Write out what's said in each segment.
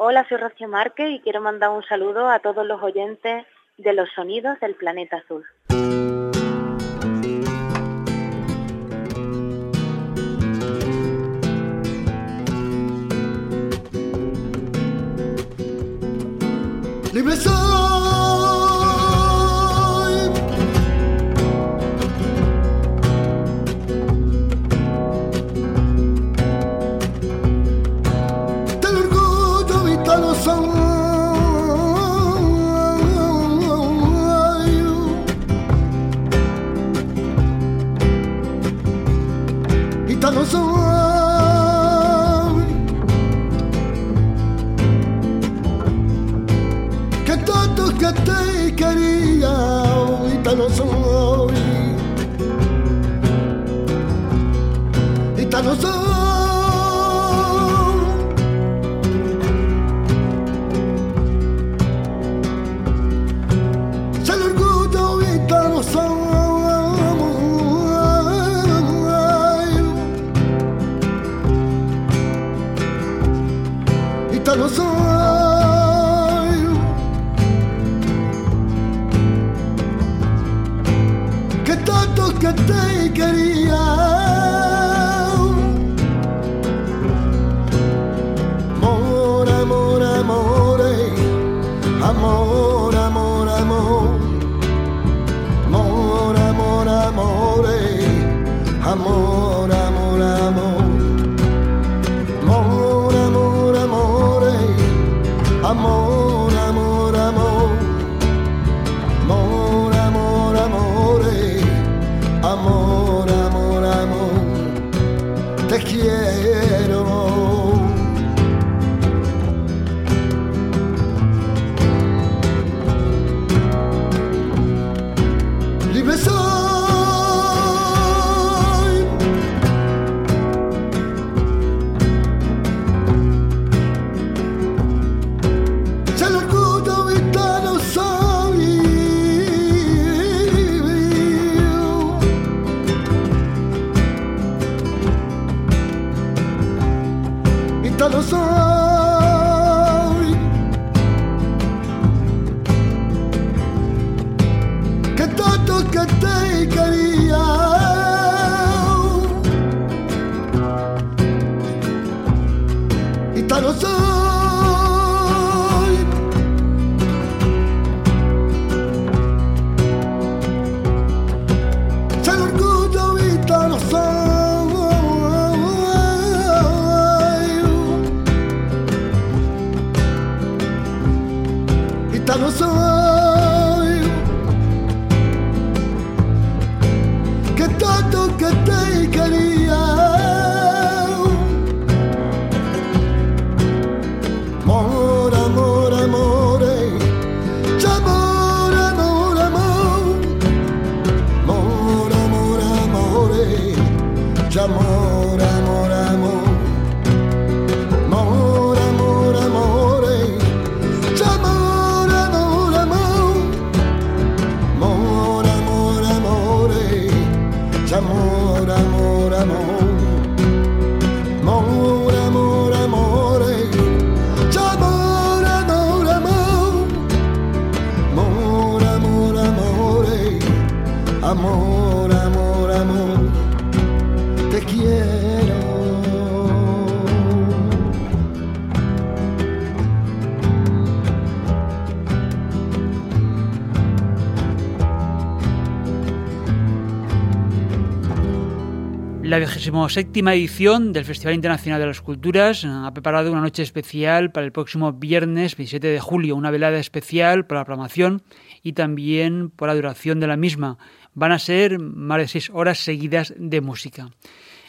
Hola, soy Rocío Márquez y quiero mandar un saludo a todos los oyentes de los sonidos del planeta azul. Libre La 27 edición del Festival Internacional de las Culturas ha preparado una noche especial para el próximo viernes 27 de julio, una velada especial para la programación y también por la duración de la misma. Van a ser más de seis horas seguidas de música.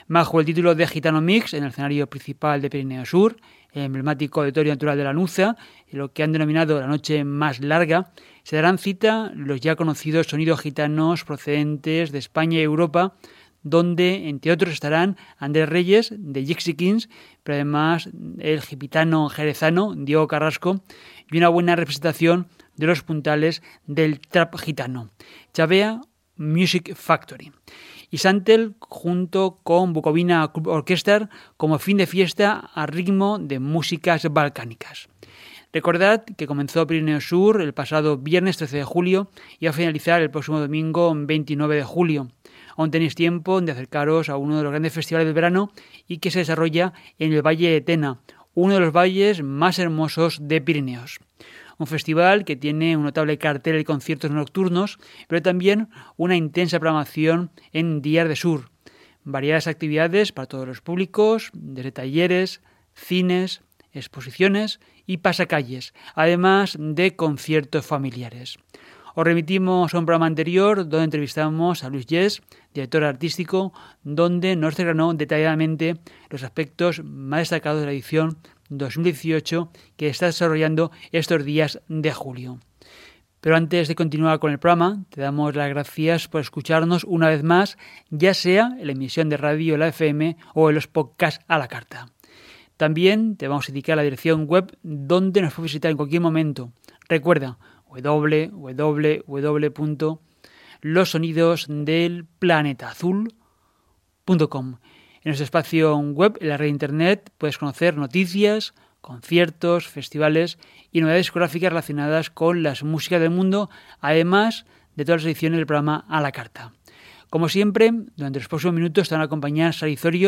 Bajo el título de Gitano Mix, en el escenario principal de Pirineo Sur, el emblemático auditorio natural de la Nuza, y lo que han denominado la noche más larga, se darán cita los ya conocidos sonidos gitanos procedentes de España y Europa, donde, entre otros, estarán Andrés Reyes, de Gypsy Kings, pero además el gitano jerezano, Diego Carrasco, y una buena representación de los puntales del trap gitano. Chavea Music Factory. Y Santel junto con Bucovina Club Orchestra como fin de fiesta a ritmo de músicas balcánicas. Recordad que comenzó Pirineo Sur el pasado viernes 13 de julio y va a finalizar el próximo domingo 29 de julio. Aún tenéis tiempo de acercaros a uno de los grandes festivales del verano y que se desarrolla en el Valle de Tena, uno de los valles más hermosos de Pirineos un festival que tiene un notable cartel de conciertos nocturnos, pero también una intensa programación en días de sur. Variadas actividades para todos los públicos, desde talleres, cines, exposiciones y pasacalles, además de conciertos familiares. Os remitimos a un programa anterior donde entrevistamos a Luis Yes, director artístico, donde nos desgranó detalladamente los aspectos más destacados de la edición 2018 que está desarrollando estos días de julio. Pero antes de continuar con el programa, te damos las gracias por escucharnos una vez más, ya sea en la emisión de radio, la FM o en los podcasts a la carta. También te vamos a indicar la dirección web donde nos puedes visitar en cualquier momento. Recuerda www.losonidosdelplanetaazul.com en nuestro espacio web, en la red internet, puedes conocer noticias, conciertos, festivales y novedades discográficas relacionadas con las músicas del mundo, además de todas las ediciones del programa a la carta. Como siempre, durante los próximos minutos te van a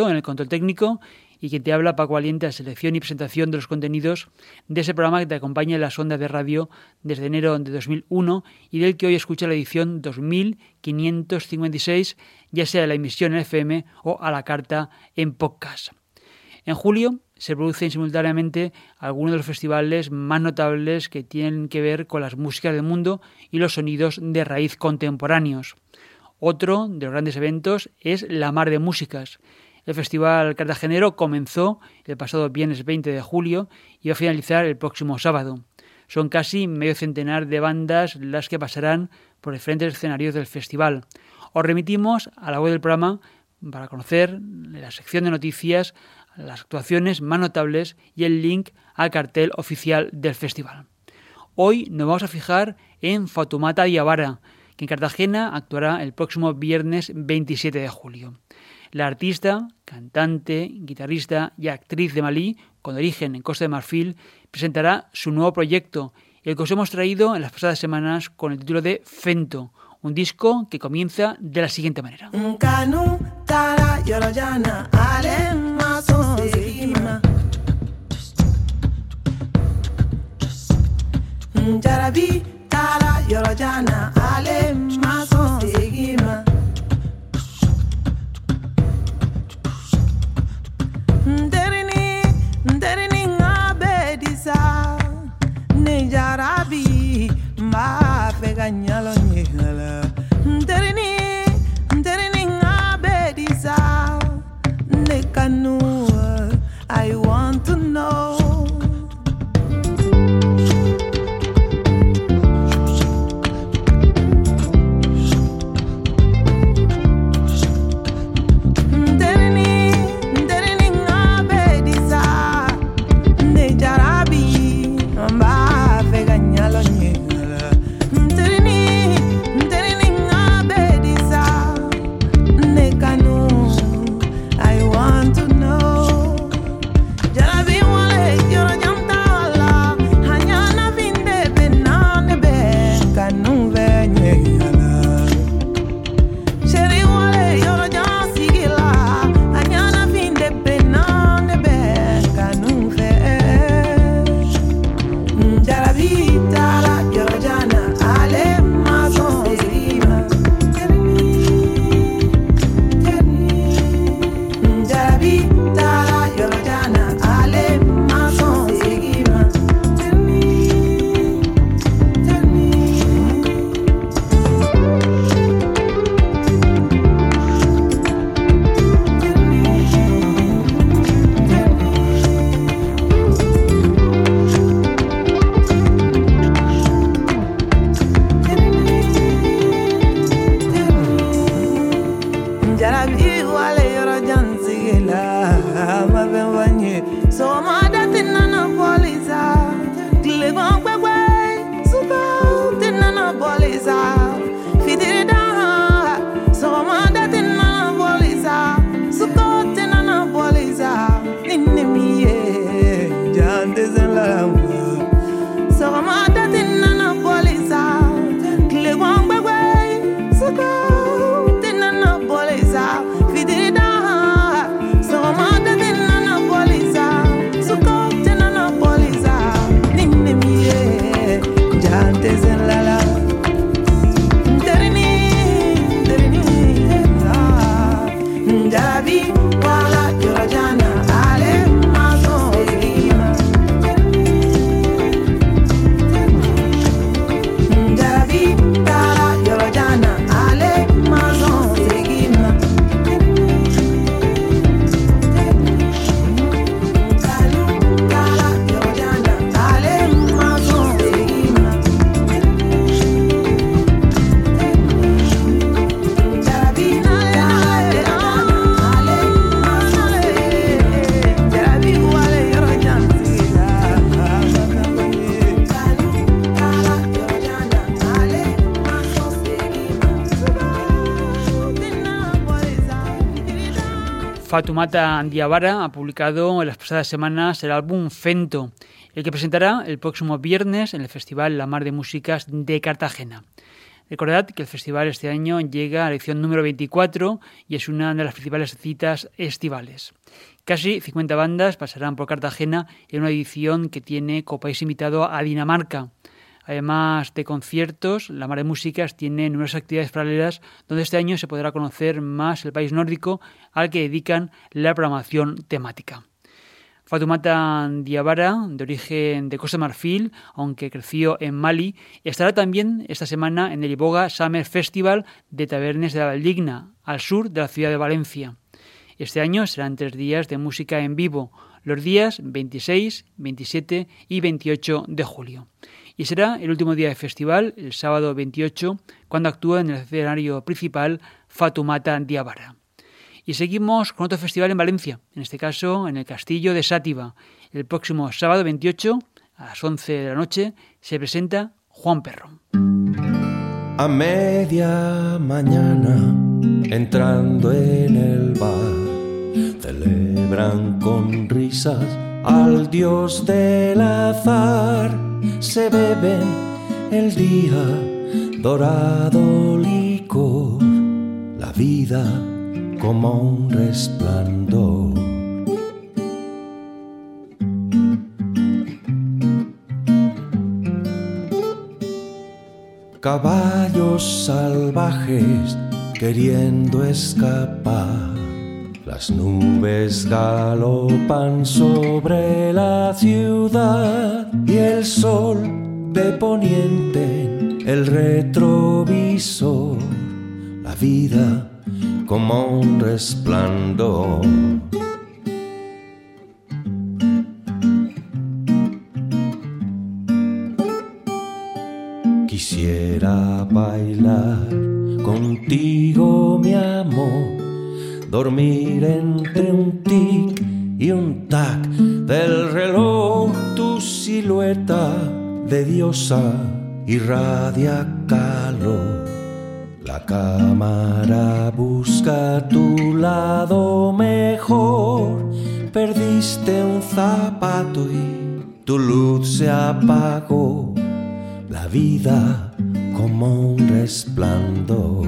en el control técnico y quien te habla Paco Valiente la selección y presentación de los contenidos de ese programa que te acompaña en las ondas de radio desde enero de 2001 y del que hoy escucha la edición 2556, ya sea la emisión en FM o a la carta en podcast. En julio se producen simultáneamente algunos de los festivales más notables que tienen que ver con las músicas del mundo y los sonidos de raíz contemporáneos. Otro de los grandes eventos es La Mar de Músicas. El Festival Cartagenero comenzó el pasado viernes 20 de julio y va a finalizar el próximo sábado. Son casi medio centenar de bandas las que pasarán por diferentes escenarios del festival. Os remitimos a la web del programa para conocer la sección de noticias, las actuaciones más notables y el link al cartel oficial del festival. Hoy nos vamos a fijar en Fatumata Diabara, en Cartagena actuará el próximo viernes 27 de julio. La artista, cantante, guitarrista y actriz de Malí, con origen en Costa de Marfil, presentará su nuevo proyecto, el que os hemos traído en las pasadas semanas con el título de Fento, un disco que comienza de la siguiente manera. ne jarabi ma pe ganyalo nyala ngabe disa ne kanu I want to know. Fatumata Diabara ha publicado en las pasadas semanas el álbum Fento, el que presentará el próximo viernes en el Festival La Mar de Músicas de Cartagena. Recordad que el festival este año llega a la edición número 24 y es una de las principales citas estivales. Casi 50 bandas pasarán por Cartagena en una edición que tiene como país invitado a Dinamarca. Además de conciertos, la Mar de Músicas tiene numerosas actividades paralelas donde este año se podrá conocer más el país nórdico al que dedican la programación temática. Fatumata Diabara, de origen de Costa Marfil, aunque creció en Mali, estará también esta semana en el Iboga Summer Festival de Tabernes de la Valdigna, al sur de la ciudad de Valencia. Este año serán tres días de música en vivo, los días 26, 27 y 28 de julio y será el último día de festival, el sábado 28, cuando actúa en el escenario principal Fatumata Diabara. Y seguimos con otro festival en Valencia, en este caso en el Castillo de Sátiva. El próximo sábado 28, a las 11 de la noche, se presenta Juan Perro. A media mañana, entrando en el bar, celebran con risas al dios del azar se beben el día dorado licor, la vida como un resplandor. Caballos salvajes queriendo escapar las nubes galopan sobre la ciudad y el sol de poniente el retrovisor, la vida como un resplandor. Quisiera bailar contigo, mi amor dormir entre un tic y un tac del reloj, tu silueta de diosa irradia calor. La cámara busca tu lado mejor, perdiste un zapato y tu luz se apagó, la vida como un resplandor.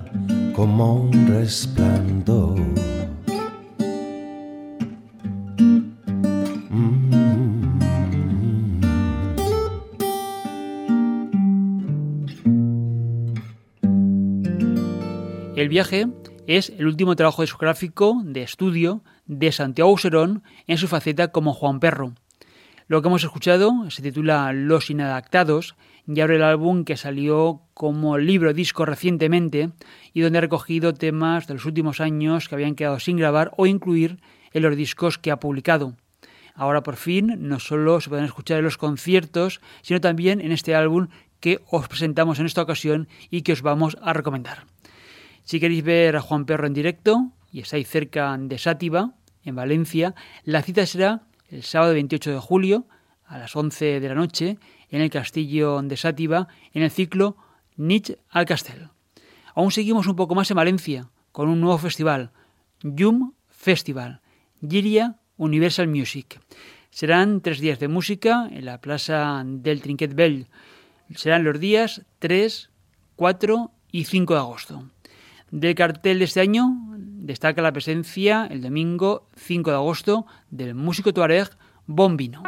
como un resplandor. El viaje es el último trabajo discográfico de estudio de Santiago Serón en su faceta como Juan Perro. Lo que hemos escuchado se titula Los Inadaptados y abre el álbum que salió como libro disco recientemente y donde ha recogido temas de los últimos años que habían quedado sin grabar o incluir en los discos que ha publicado. Ahora por fin no solo se pueden escuchar en los conciertos, sino también en este álbum que os presentamos en esta ocasión y que os vamos a recomendar. Si queréis ver a Juan Perro en directo y estáis cerca de Sátiva, en Valencia, la cita será el sábado 28 de julio a las 11 de la noche en el castillo de Sátiva en el ciclo Nietzsche al Castel. Aún seguimos un poco más en Valencia con un nuevo festival, Yum Festival, Giria Universal Music. Serán tres días de música en la plaza del Trinquet Bell. Serán los días 3, 4 y 5 de agosto. Del cartel de este año destaca la presencia el domingo 5 de agosto del músico tuareg Bombino.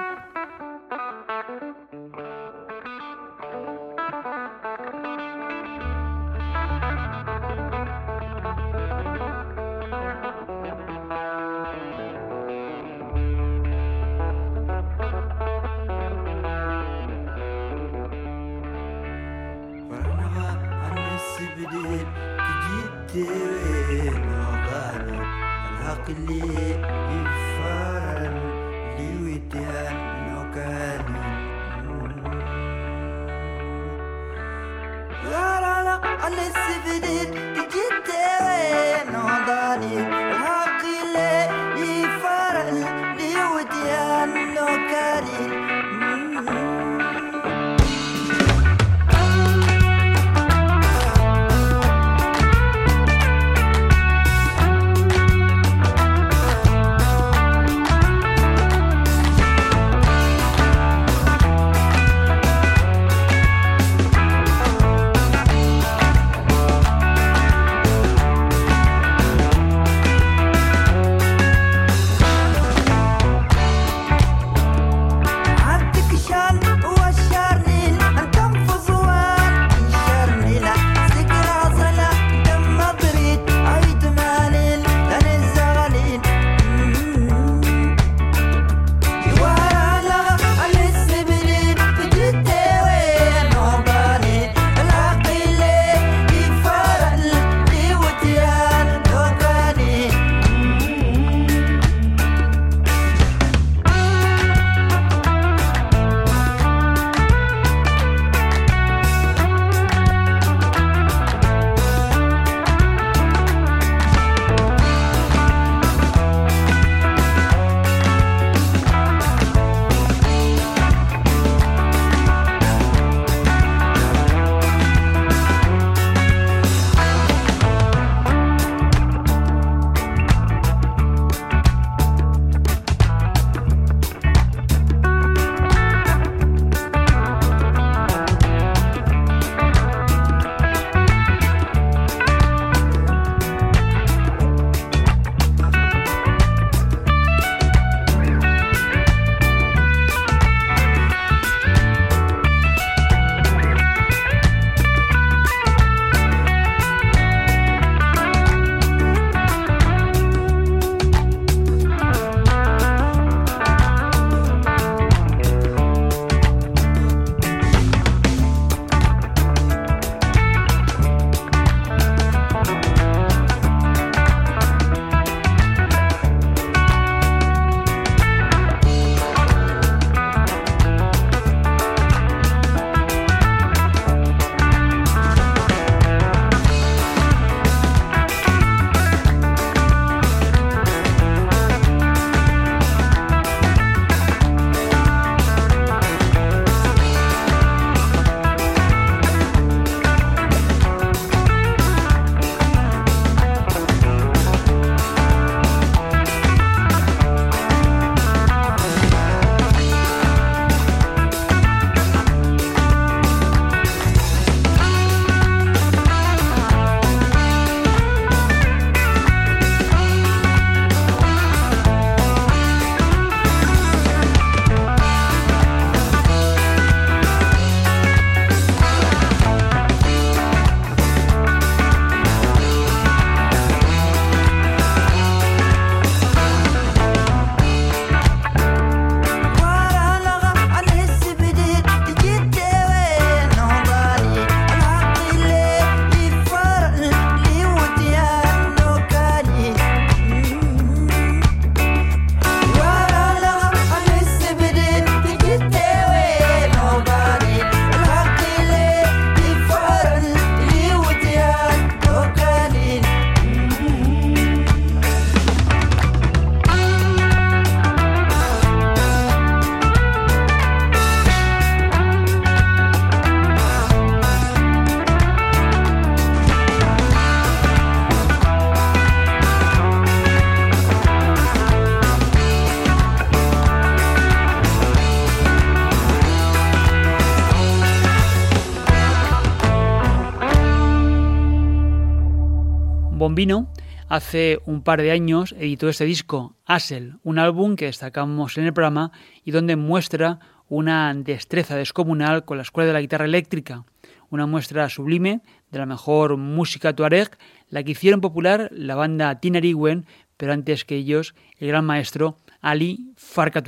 Bombino hace un par de años editó este disco, Asel, un álbum que destacamos en el programa y donde muestra una destreza descomunal con la escuela de la guitarra eléctrica, una muestra sublime de la mejor música tuareg, la que hicieron popular la banda Tinariwen, pero antes que ellos el gran maestro Ali Farka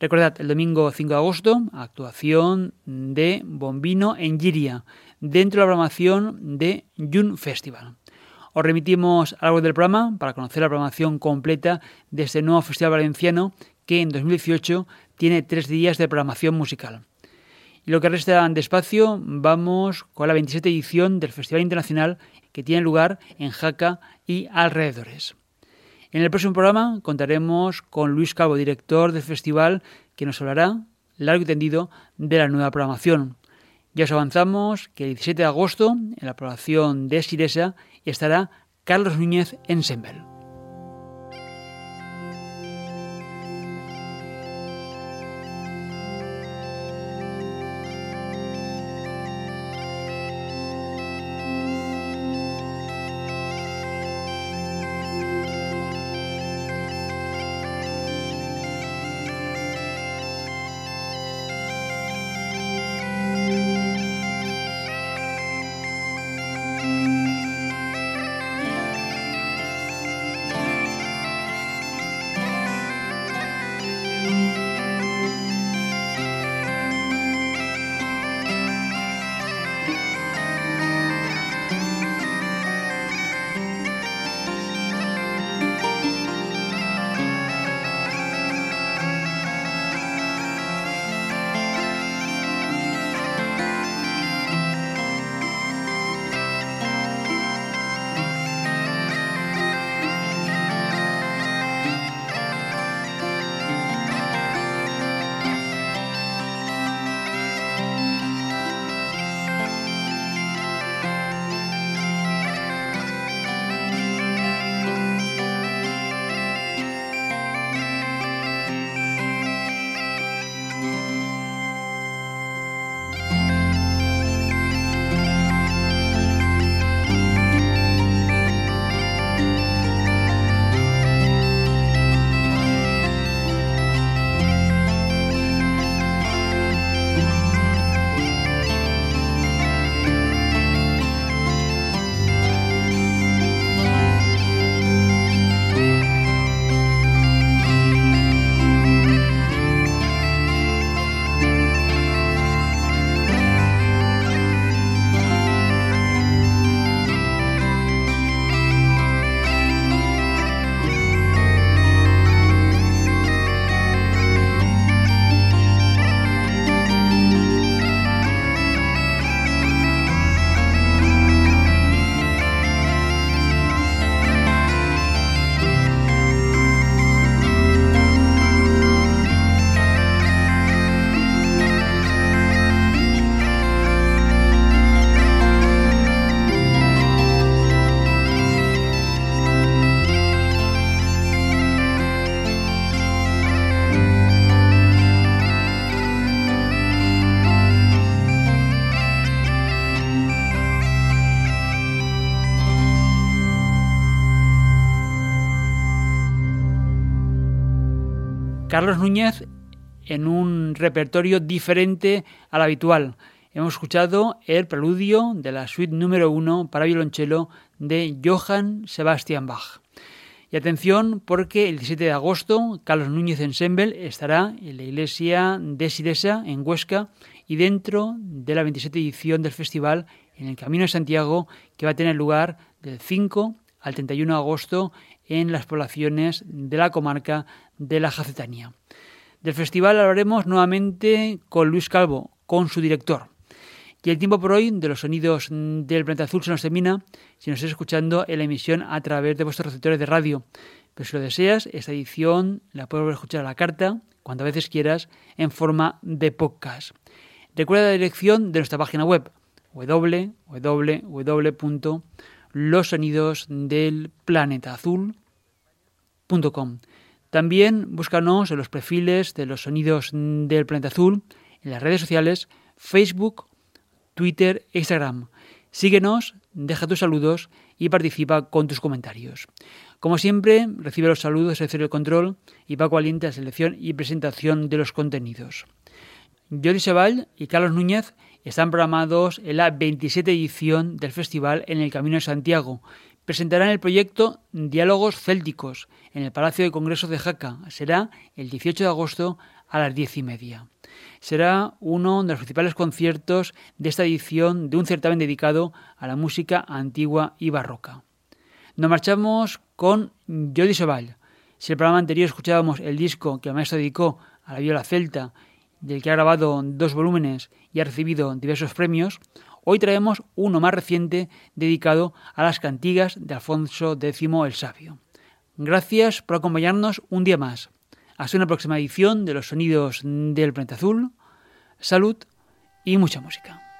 Recordad, el domingo 5 de agosto, actuación de Bombino en Giria, dentro de la programación de June Festival. Os remitimos algo del programa para conocer la programación completa de este nuevo festival valenciano que en 2018 tiene tres días de programación musical. Y lo que resta de espacio, vamos con la 27 edición del Festival Internacional que tiene lugar en Jaca y alrededores. En el próximo programa contaremos con Luis Calvo, director del festival, que nos hablará largo y tendido de la nueva programación. Ya os avanzamos que el 17 de agosto, en la programación de Siresa, estará Carlos Núñez en Sembel. Carlos Núñez en un repertorio diferente al habitual. Hemos escuchado el preludio de la suite número uno para violonchelo de Johann Sebastian Bach. Y atención porque el 17 de agosto Carlos Núñez Ensemble estará en la iglesia de Sidesa en Huesca y dentro de la 27 edición del festival en el Camino de Santiago que va a tener lugar del 5 al 31 de agosto en las poblaciones de la comarca de la Jacetanía. Del festival hablaremos nuevamente con Luis Calvo, con su director. Y el tiempo por hoy de los sonidos del planeta azul se nos termina si nos estás escuchando en la emisión a través de vuestros receptores de radio. Pero si lo deseas, esta edición la puedes a escuchar a la carta, cuantas veces quieras, en forma de podcast. Recuerda la dirección de nuestra página web www.losonidosdelplanetaazul.com también búscanos en los perfiles de los sonidos del planeta azul, en las redes sociales, Facebook, Twitter e Instagram. Síguenos deja tus saludos y participa con tus comentarios. Como siempre, recibe los saludos de el Control y Paco Aliente la selección y presentación de los contenidos. Jordi Sebal y Carlos Núñez están programados en la 27 edición del festival en el Camino de Santiago. Presentarán el proyecto Diálogos Célticos en el Palacio de Congresos de Jaca. Será el 18 de agosto a las diez y media. Será uno de los principales conciertos de esta edición de un certamen dedicado a la música antigua y barroca. Nos marchamos con Jody Sobal. Si el programa anterior escuchábamos el disco que el maestro dedicó a la viola celta, del que ha grabado dos volúmenes y ha recibido diversos premios, hoy traemos uno más reciente dedicado a las cantigas de Alfonso X el Sabio. Gracias por acompañarnos un día más. Hasta una próxima edición de los sonidos del planeta azul. Salud y mucha música.